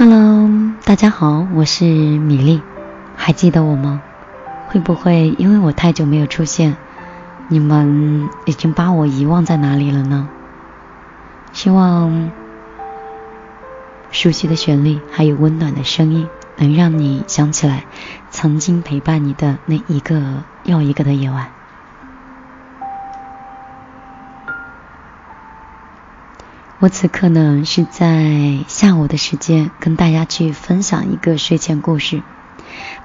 Hello，大家好，我是米粒，还记得我吗？会不会因为我太久没有出现，你们已经把我遗忘在哪里了呢？希望熟悉的旋律还有温暖的声音，能让你想起来曾经陪伴你的那一个又一个的夜晚。我此刻呢是在下午的时间跟大家去分享一个睡前故事。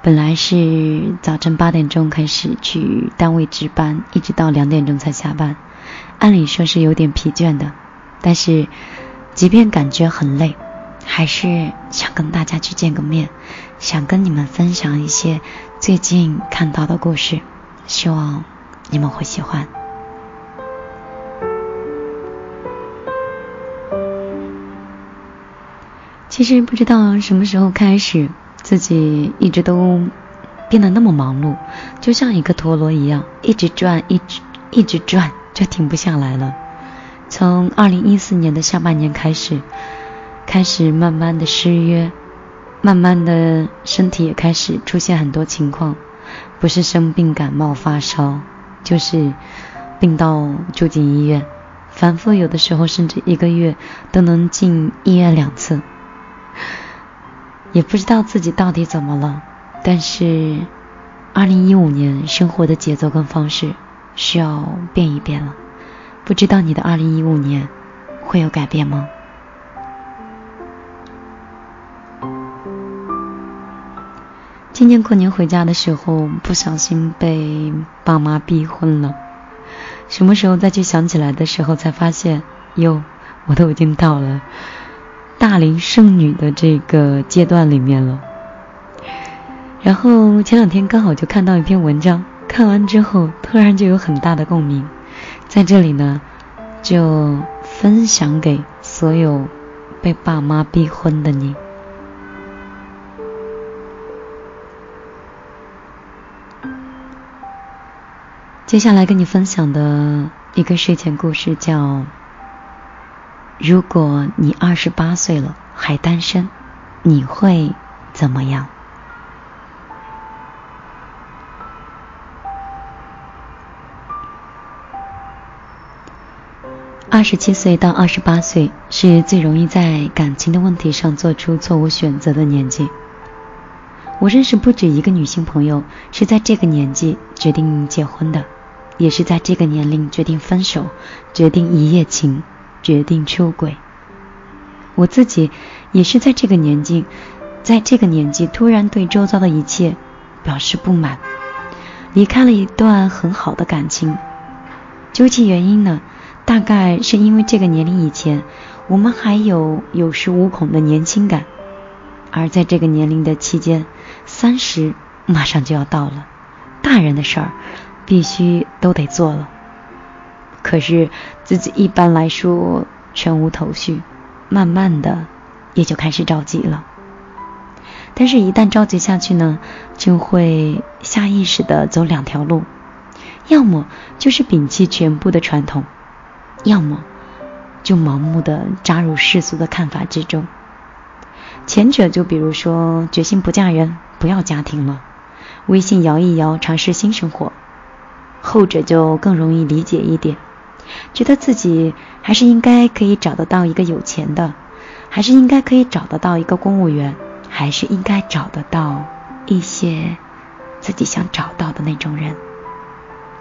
本来是早晨八点钟开始去单位值班，一直到两点钟才下班，按理说是有点疲倦的，但是即便感觉很累，还是想跟大家去见个面，想跟你们分享一些最近看到的故事，希望你们会喜欢。其实不知道什么时候开始，自己一直都变得那么忙碌，就像一个陀螺一样，一直转，一直一直转，就停不下来了。从二零一四年的下半年开始，开始慢慢的失约，慢慢的身体也开始出现很多情况，不是生病感冒发烧，就是病到住进医院，反复有的时候甚至一个月都能进医院两次。也不知道自己到底怎么了，但是，二零一五年生活的节奏跟方式需要变一变了。不知道你的二零一五年会有改变吗？今年过年回家的时候，不小心被爸妈逼婚了。什么时候再去想起来的时候，才发现哟，我都已经到了。大龄剩女的这个阶段里面了，然后前两天刚好就看到一篇文章，看完之后突然就有很大的共鸣，在这里呢就分享给所有被爸妈逼婚的你。接下来跟你分享的一个睡前故事叫。如果你二十八岁了还单身，你会怎么样？二十七岁到二十八岁是最容易在感情的问题上做出错误选择的年纪。我认识不止一个女性朋友是在这个年纪决定结婚的，也是在这个年龄决定分手，决定一夜情。决定出轨，我自己也是在这个年纪，在这个年纪突然对周遭的一切表示不满，离开了一段很好的感情。究其原因呢，大概是因为这个年龄以前，我们还有有恃无恐的年轻感，而在这个年龄的期间，三十马上就要到了，大人的事儿必须都得做了。可是自己一般来说全无头绪，慢慢的也就开始着急了。但是，一旦着急下去呢，就会下意识的走两条路，要么就是摒弃全部的传统，要么就盲目的扎入世俗的看法之中。前者就比如说决心不嫁人，不要家庭了，微信摇一摇，尝试新生活；后者就更容易理解一点。觉得自己还是应该可以找得到一个有钱的，还是应该可以找得到一个公务员，还是应该找得到一些自己想找到的那种人，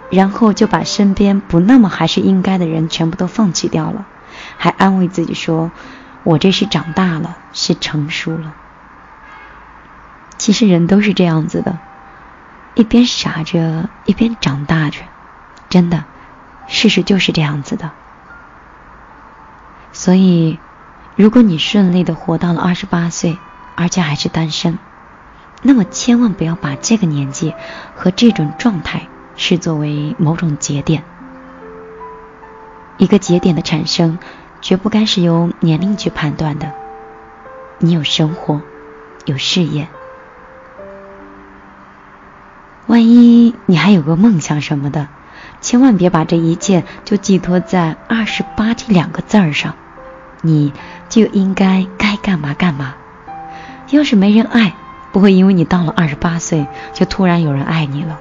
然后就把身边不那么还是应该的人全部都放弃掉了，还安慰自己说：“我这是长大了，是成熟了。”其实人都是这样子的，一边傻着，一边长大着，真的。事实就是这样子的，所以，如果你顺利的活到了二十八岁，而且还是单身，那么千万不要把这个年纪和这种状态视作为某种节点。一个节点的产生，绝不该是由年龄去判断的。你有生活，有事业，万一你还有个梦想什么的。千万别把这一切就寄托在二十八这两个字儿上，你就应该该干嘛干嘛，要是没人爱，不会因为你到了二十八岁就突然有人爱你了；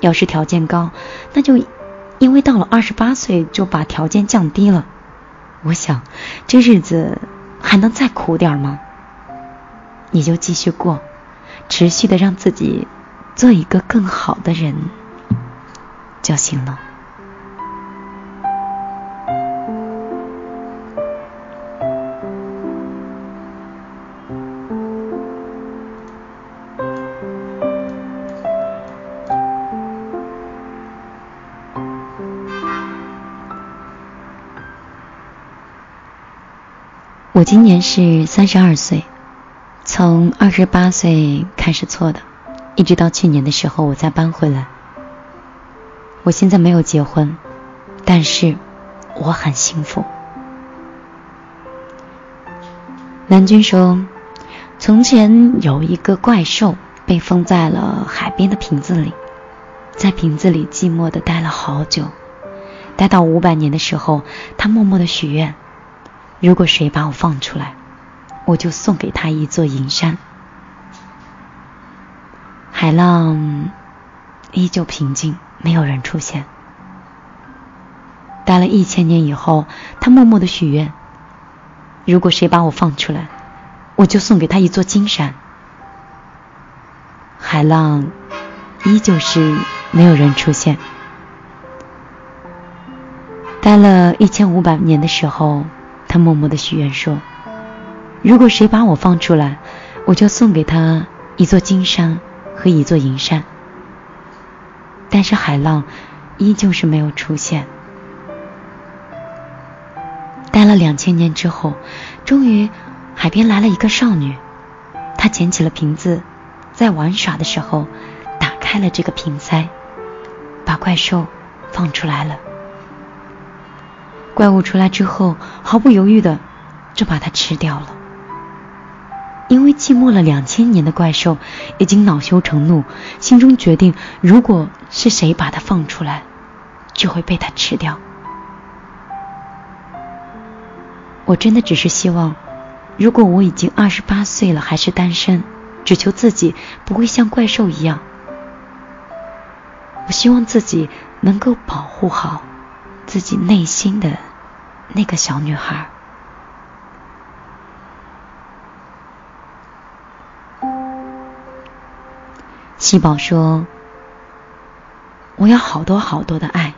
要是条件高，那就因为到了二十八岁就把条件降低了。我想，这日子还能再苦点吗？你就继续过，持续的让自己做一个更好的人就行了。我今年是三十二岁，从二十八岁开始错的，一直到去年的时候我才搬回来。我现在没有结婚，但是我很幸福。南军说，从前有一个怪兽被封在了海边的瓶子里，在瓶子里寂寞的待了好久，待到五百年的时候，他默默的许愿。如果谁把我放出来，我就送给他一座银山。海浪依旧平静，没有人出现。待了一千年以后，他默默的许愿：如果谁把我放出来，我就送给他一座金山。海浪依旧是没有人出现。待了一千五百年的时候。他默默的许愿说：“如果谁把我放出来，我就送给他一座金山和一座银山。”但是海浪依旧是没有出现。待了两千年之后，终于海边来了一个少女，她捡起了瓶子，在玩耍的时候打开了这个瓶塞，把怪兽放出来了。怪物出来之后，毫不犹豫的就把它吃掉了。因为寂寞了两千年的怪兽已经恼羞成怒，心中决定，如果是谁把它放出来，就会被它吃掉。我真的只是希望，如果我已经二十八岁了还是单身，只求自己不会像怪兽一样。我希望自己能够保护好。自己内心的那个小女孩。七宝说：“我要好多好多的爱，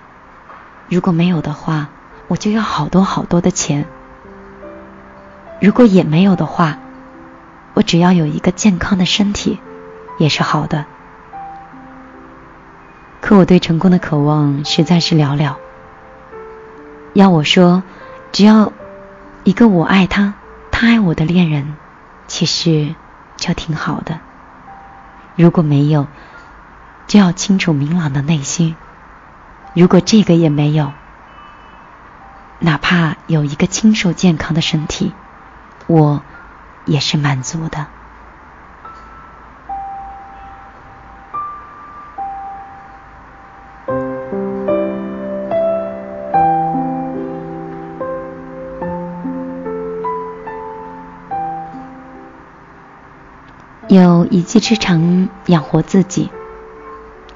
如果没有的话，我就要好多好多的钱。如果也没有的话，我只要有一个健康的身体，也是好的。可我对成功的渴望实在是寥寥。”要我说，只要一个我爱他，他爱我的恋人，其实就挺好的。如果没有，就要清楚明朗的内心。如果这个也没有，哪怕有一个清瘦健康的身体，我也是满足的。有一技之长养活自己，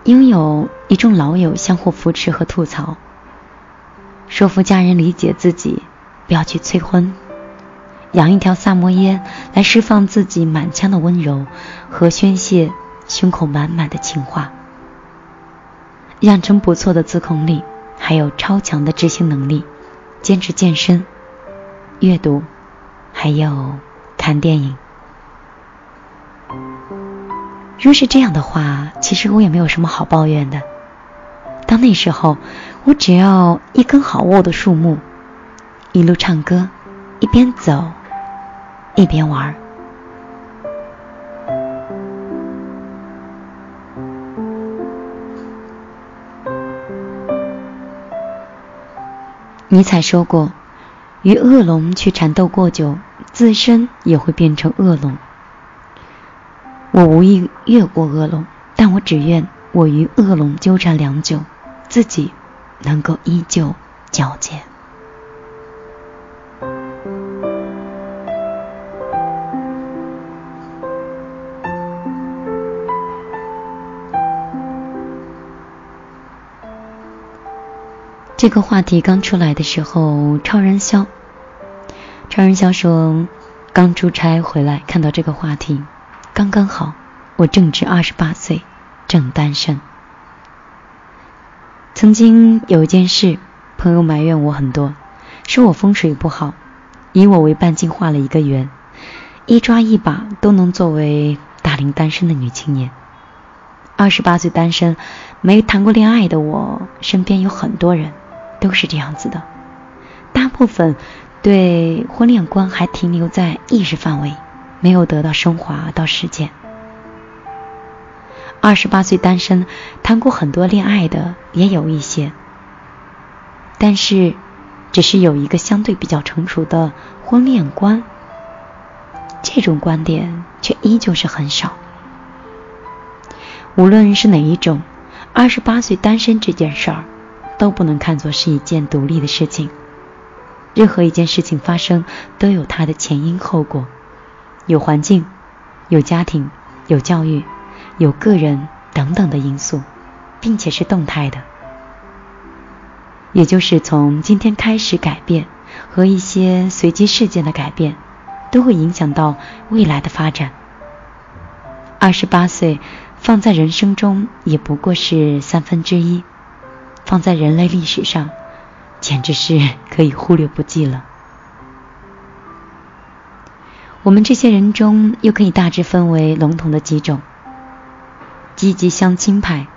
拥有一众老友相互扶持和吐槽，说服家人理解自己，不要去催婚，养一条萨摩耶来释放自己满腔的温柔和宣泄胸口满满的情话，养成不错的自控力，还有超强的执行能力，坚持健身、阅读，还有看电影。若是这样的话，其实我也没有什么好抱怨的。到那时候，我只要一根好握的树木，一路唱歌，一边走，一边玩。尼采说过：“与恶龙去缠斗过久，自身也会变成恶龙。”我无意越过恶龙但我只愿我与恶龙纠缠良久自己能够依旧矫健这个话题刚出来的时候超人肖超人肖说刚出差回来看到这个话题刚刚好，我正值二十八岁，正单身。曾经有一件事，朋友埋怨我很多，说我风水不好，以我为半径画了一个圆，一抓一把都能作为大龄单身的女青年。二十八岁单身，没谈过恋爱的我，身边有很多人都是这样子的，大部分对婚恋观还停留在意识范围，没有得到升华到实践。二十八岁单身，谈过很多恋爱的也有一些，但是只是有一个相对比较成熟的婚恋观，这种观点却依旧是很少。无论是哪一种，二十八岁单身这件事儿，都不能看作是一件独立的事情。任何一件事情发生，都有它的前因后果，有环境，有家庭，有教育。有个人等等的因素，并且是动态的，也就是从今天开始改变和一些随机事件的改变，都会影响到未来的发展。二十八岁放在人生中也不过是三分之一，放在人类历史上，简直是 可以忽略不计了。我们这些人中，又可以大致分为笼统的几种。积极相亲派、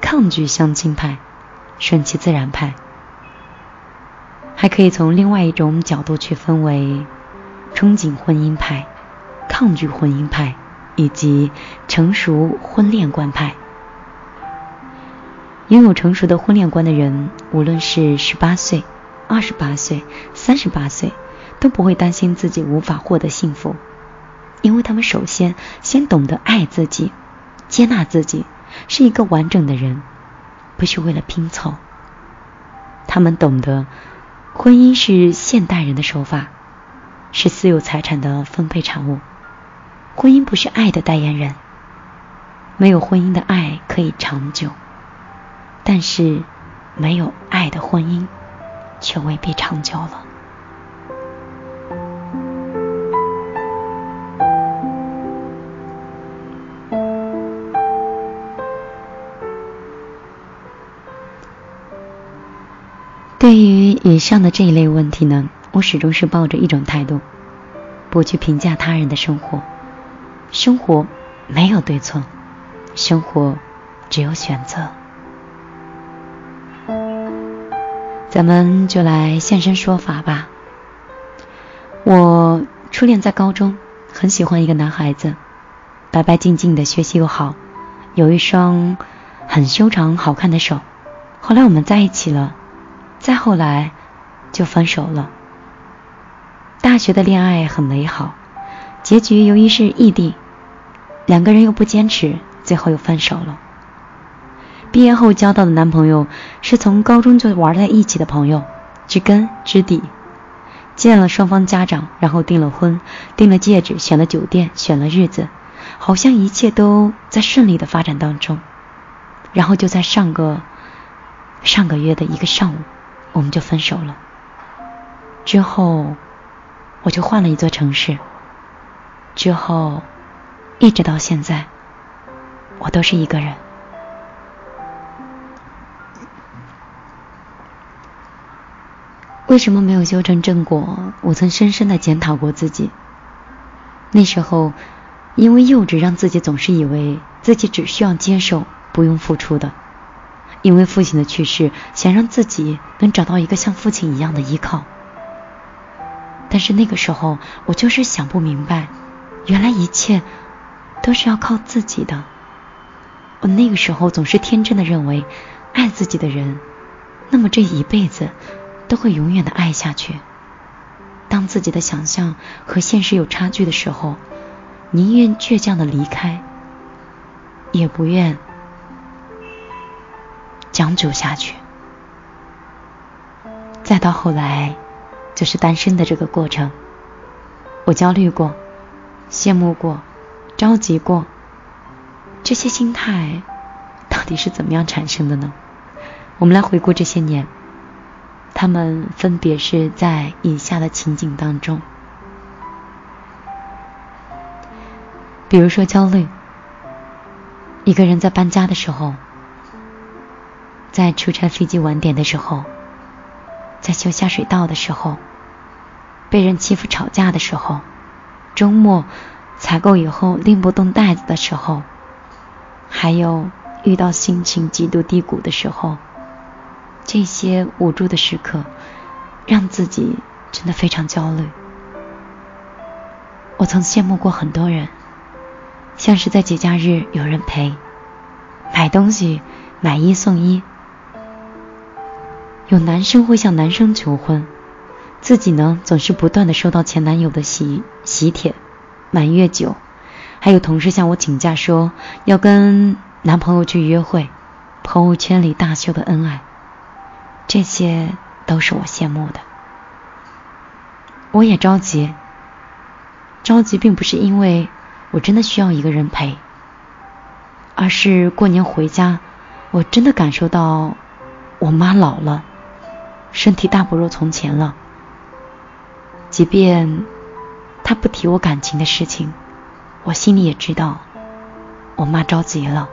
抗拒相亲派、顺其自然派，还可以从另外一种角度去分为憧憬婚姻派、抗拒婚姻派以及成熟婚恋观派。拥有成熟的婚恋观的人，无论是十八岁、二十八岁、三十八岁，都不会担心自己无法获得幸福，因为他们首先先懂得爱自己。接纳自己是一个完整的人，不是为了拼凑。他们懂得，婚姻是现代人的手法，是私有财产的分配产物。婚姻不是爱的代言人。没有婚姻的爱可以长久，但是没有爱的婚姻却未必长久了。对于以上的这一类问题呢，我始终是抱着一种态度，不去评价他人的生活。生活没有对错，生活只有选择。咱们就来现身说法吧。我初恋在高中，很喜欢一个男孩子，白白净净的，学习又好，有一双很修长好看的手。后来我们在一起了。再后来，就分手了。大学的恋爱很美好，结局由于是异地，两个人又不坚持，最后又分手了。毕业后交到的男朋友是从高中就玩在一起的朋友，知根知底。见了双方家长，然后订了婚，订了戒指，选了酒店，选了日子，好像一切都在顺利的发展当中。然后就在上个上个月的一个上午。我们就分手了。之后，我就换了一座城市。之后，一直到现在，我都是一个人。为什么没有修成正果？我曾深深的检讨过自己。那时候，因为幼稚，让自己总是以为自己只需要接受，不用付出的。因为父亲的去世，想让自己能找到一个像父亲一样的依靠。但是那个时候，我就是想不明白，原来一切都是要靠自己的。我那个时候总是天真的认为，爱自己的人，那么这一辈子都会永远的爱下去。当自己的想象和现实有差距的时候，宁愿倔强的离开，也不愿。将就下去，再到后来，就是单身的这个过程。我焦虑过，羡慕过，着急过，这些心态到底是怎么样产生的呢？我们来回顾这些年，他们分别是在以下的情景当中，比如说焦虑，一个人在搬家的时候，在出差飞机晚点的时候，在修下水道的时候，被人欺负吵架的时候，周末采购以后拎不动袋子的时候，还有遇到心情极度低谷的时候。这些无助的时刻，让自己真的非常焦虑。我曾羡慕过很多人，像是在节假日有人陪，买东西买一送一，有男生会向男生求婚，自己呢总是不断的收到前男友的喜喜帖、满月酒，还有同事向我请假说要跟男朋友去约会，朋友圈里大秀的恩爱。这些都是我羡慕的，我也着急。着急并不是因为我真的需要一个人陪，而是过年回家，我真的感受到我妈老了，身体大不如从前了。即便他不提我感情的事情，我心里也知道，我妈着急了。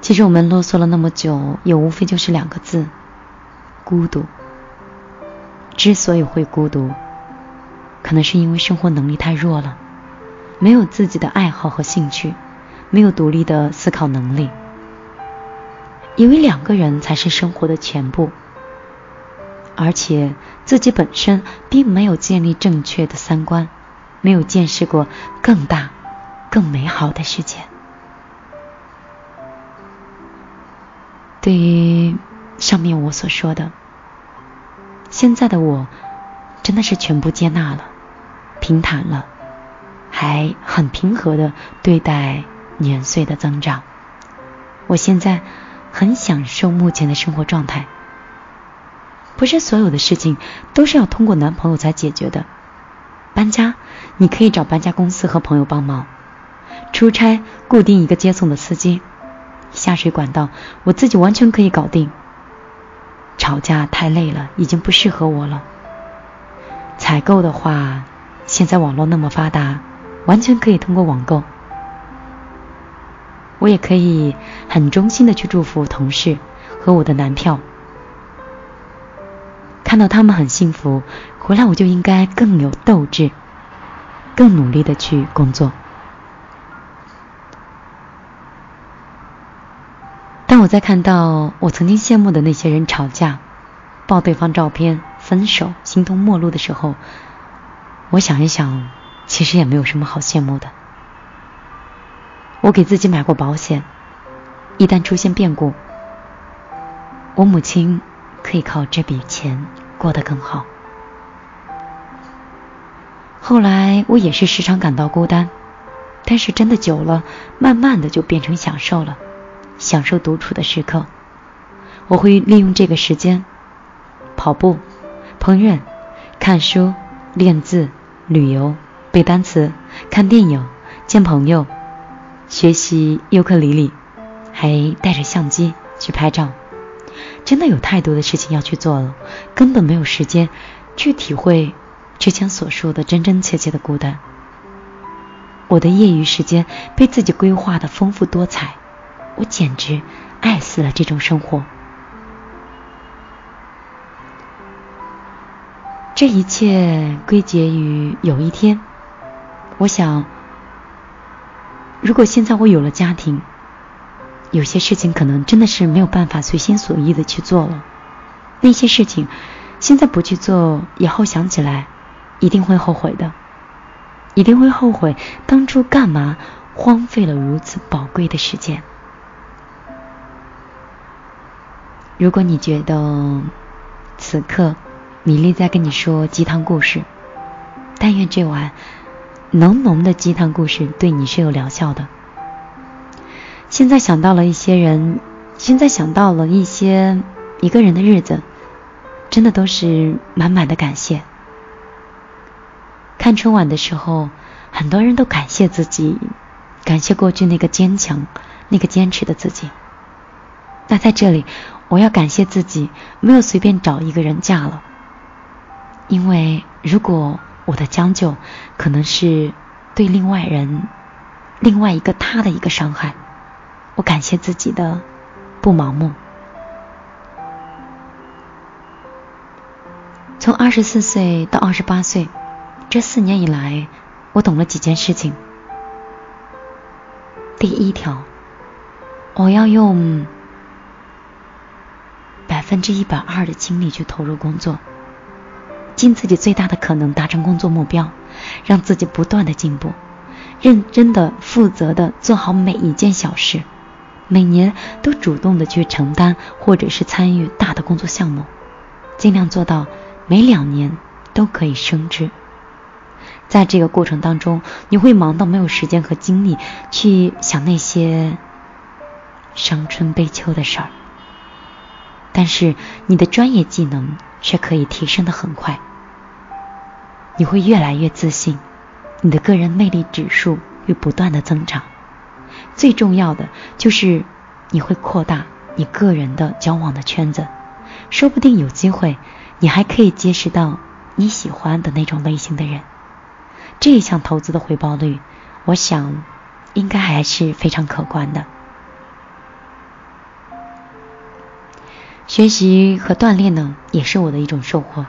其实我们啰嗦了那么久，也无非就是两个字：孤独。之所以会孤独，可能是因为生活能力太弱了，没有自己的爱好和兴趣，没有独立的思考能力，以为两个人才是生活的全部，而且自己本身并没有建立正确的三观，没有见识过更大、更美好的世界。对于上面我所说的，现在的我真的是全部接纳了，平坦了，还很平和的对待年岁的增长。我现在很享受目前的生活状态。不是所有的事情都是要通过男朋友才解决的。搬家，你可以找搬家公司和朋友帮忙；出差，固定一个接送的司机。下水管道，我自己完全可以搞定。吵架太累了，已经不适合我了。采购的话，现在网络那么发达，完全可以通过网购。我也可以很衷心的去祝福同事和我的男票，看到他们很幸福，回来我就应该更有斗志，更努力的去工作。当我在看到我曾经羡慕的那些人吵架、爆对方照片、分手、形同陌路的时候，我想一想，其实也没有什么好羡慕的。我给自己买过保险，一旦出现变故，我母亲可以靠这笔钱过得更好。后来我也是时常感到孤单，但是真的久了，慢慢的就变成享受了。享受独处的时刻，我会利用这个时间跑步、烹饪、看书、练字、旅游、背单词、看电影、见朋友、学习尤克里里，还带着相机去拍照。真的有太多的事情要去做了，根本没有时间去体会之前所说的真真切切的孤单。我的业余时间被自己规划的丰富多彩。我简直爱死了这种生活。这一切归结于有一天，我想，如果现在我有了家庭，有些事情可能真的是没有办法随心所欲的去做了。那些事情现在不去做，以后想起来一定会后悔的，一定会后悔当初干嘛荒废了如此宝贵的时间。如果你觉得此刻米粒在跟你说鸡汤故事，但愿这碗浓浓的鸡汤故事对你是有疗效的。现在想到了一些人，现在想到了一些一个人的日子，真的都是满满的感谢。看春晚的时候，很多人都感谢自己，感谢过去那个坚强、那个坚持的自己。那在这里，我要感谢自己没有随便找一个人嫁了，因为如果我的将就可能是对另外人、另外一个他的一个伤害，我感谢自己的不盲目。从二十四岁到二十八岁，这四年以来，我懂了几件事情。第一条，我要用百分之一百二的精力去投入工作，尽自己最大的可能达成工作目标，让自己不断的进步，认真的、负责的做好每一件小事，每年都主动的去承担或者是参与大的工作项目，尽量做到。每两年都可以升职，在这个过程当中，你会忙到没有时间和精力去想那些伤春悲秋的事儿，但是你的专业技能却可以提升的很快，你会越来越自信，你的个人魅力指数会不断的增长，最重要的就是你会扩大你个人的交往的圈子，说不定有机会。你还可以结识到你喜欢的那种类型的人，这一项投资的回报率，我想应该还是非常可观的。学习和锻炼呢，也是我的一种收获。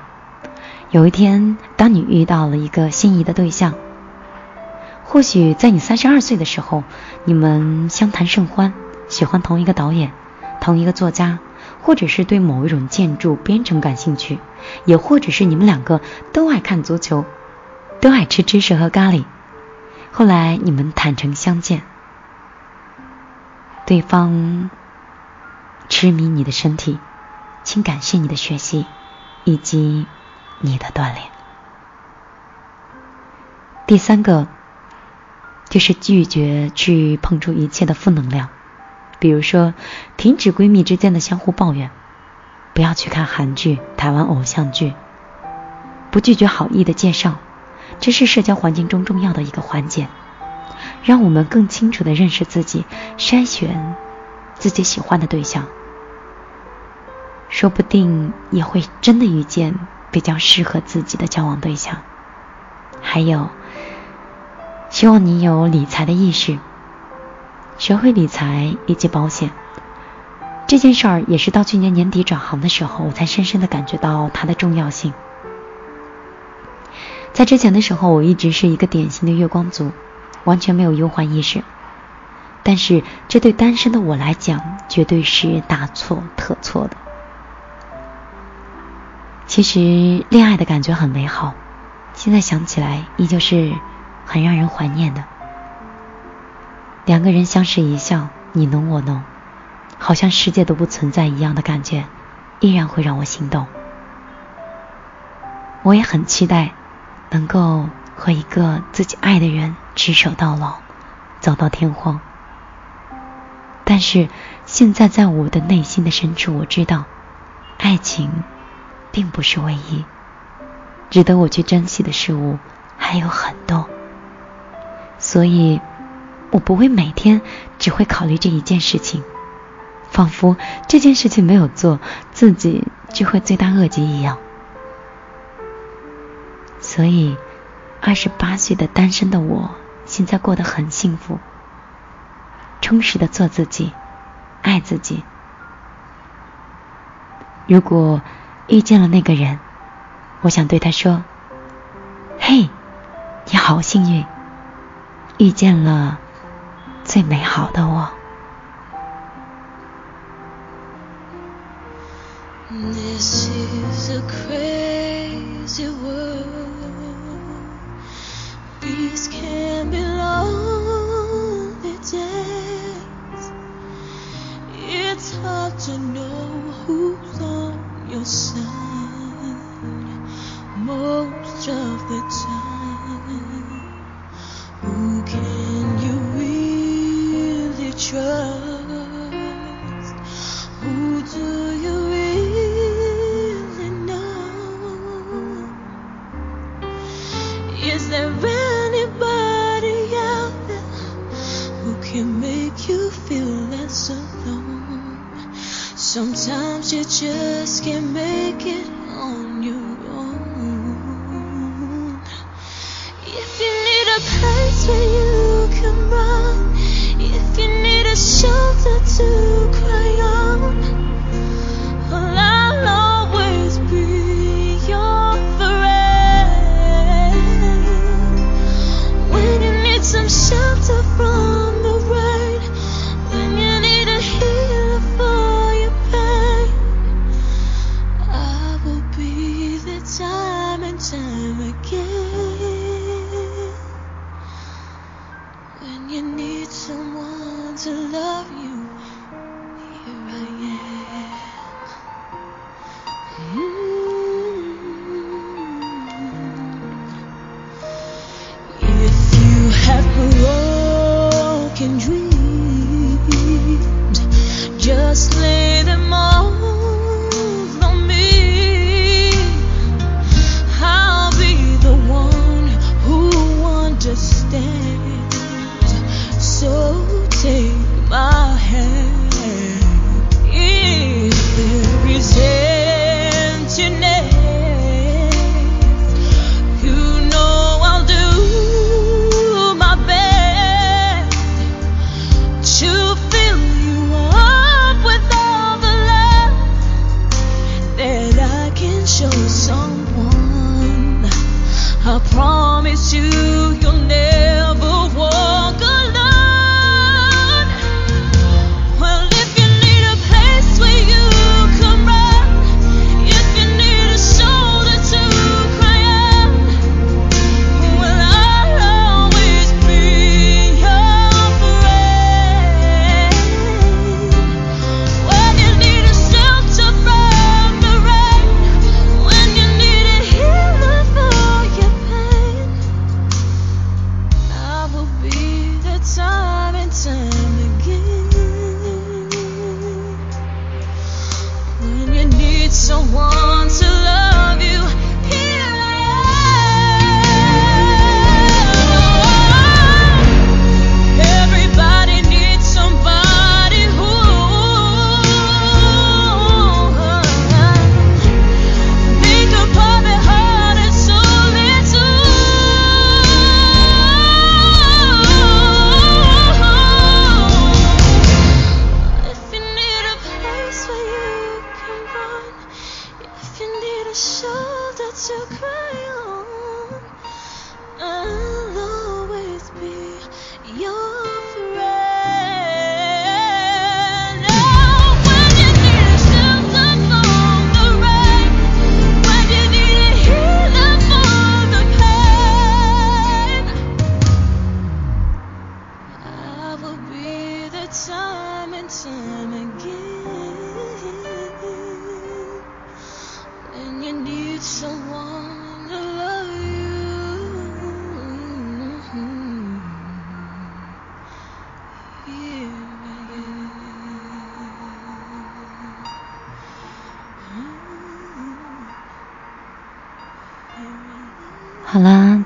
有一天，当你遇到了一个心仪的对象，或许在你三十二岁的时候，你们相谈甚欢，喜欢同一个导演，同一个作家。或者是对某一种建筑编程感兴趣，也或者是你们两个都爱看足球，都爱吃芝士和咖喱。后来你们坦诚相见，对方痴迷你的身体，请感谢你的学习以及你的锻炼。第三个就是拒绝去碰触一切的负能量。比如说，停止闺蜜之间的相互抱怨，不要去看韩剧、台湾偶像剧，不拒绝好意的介绍，这是社交环境中重要的一个环节，让我们更清楚的认识自己，筛选自己喜欢的对象，说不定也会真的遇见比较适合自己的交往对象。还有，希望你有理财的意识。学会理财以及保险这件事儿，也是到去年年底转行的时候，我才深深的感觉到它的重要性。在之前的时候，我一直是一个典型的月光族，完全没有忧患意识。但是，这对单身的我来讲，绝对是大错特错的。其实，恋爱的感觉很美好，现在想起来，依旧是很让人怀念的。两个人相视一笑，你侬我侬，好像世界都不存在一样的感觉，依然会让我心动。我也很期待能够和一个自己爱的人执手到老，走到天荒。但是现在在我的内心的深处，我知道，爱情并不是唯一，值得我去珍惜的事物还有很多，所以。我不会每天只会考虑这一件事情，仿佛这件事情没有做，自己就会罪大恶极一样。所以，二十八岁的单身的我，现在过得很幸福，充实的做自己，爱自己。如果遇见了那个人，我想对他说：“嘿，你好幸运，遇见了。”最美好的我。To know who's on your side most of the time.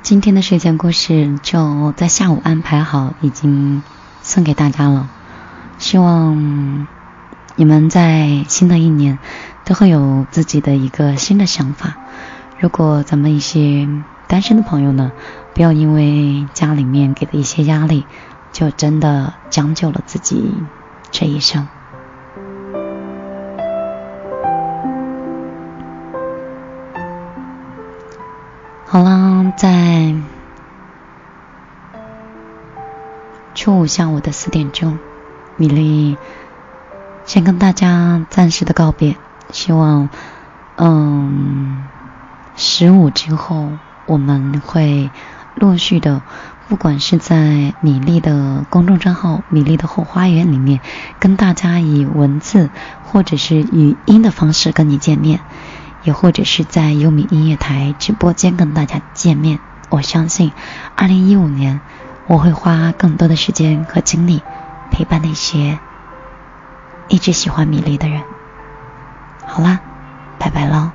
今天的睡前故事就在下午安排好，已经送给大家了。希望你们在新的一年都会有自己的一个新的想法。如果咱们一些单身的朋友呢，不要因为家里面给的一些压力，就真的将就了自己这一生。好啦，在初五下午的四点钟，米粒先跟大家暂时的告别。希望，嗯，十五之后我们会陆续的，不管是在米粒的公众账号“米粒的后花园”里面，跟大家以文字或者是语音的方式跟你见面。也或者是在优米音乐台直播间跟大家见面。我相信，二零一五年我会花更多的时间和精力陪伴那些一直喜欢米粒的人。好啦，拜拜喽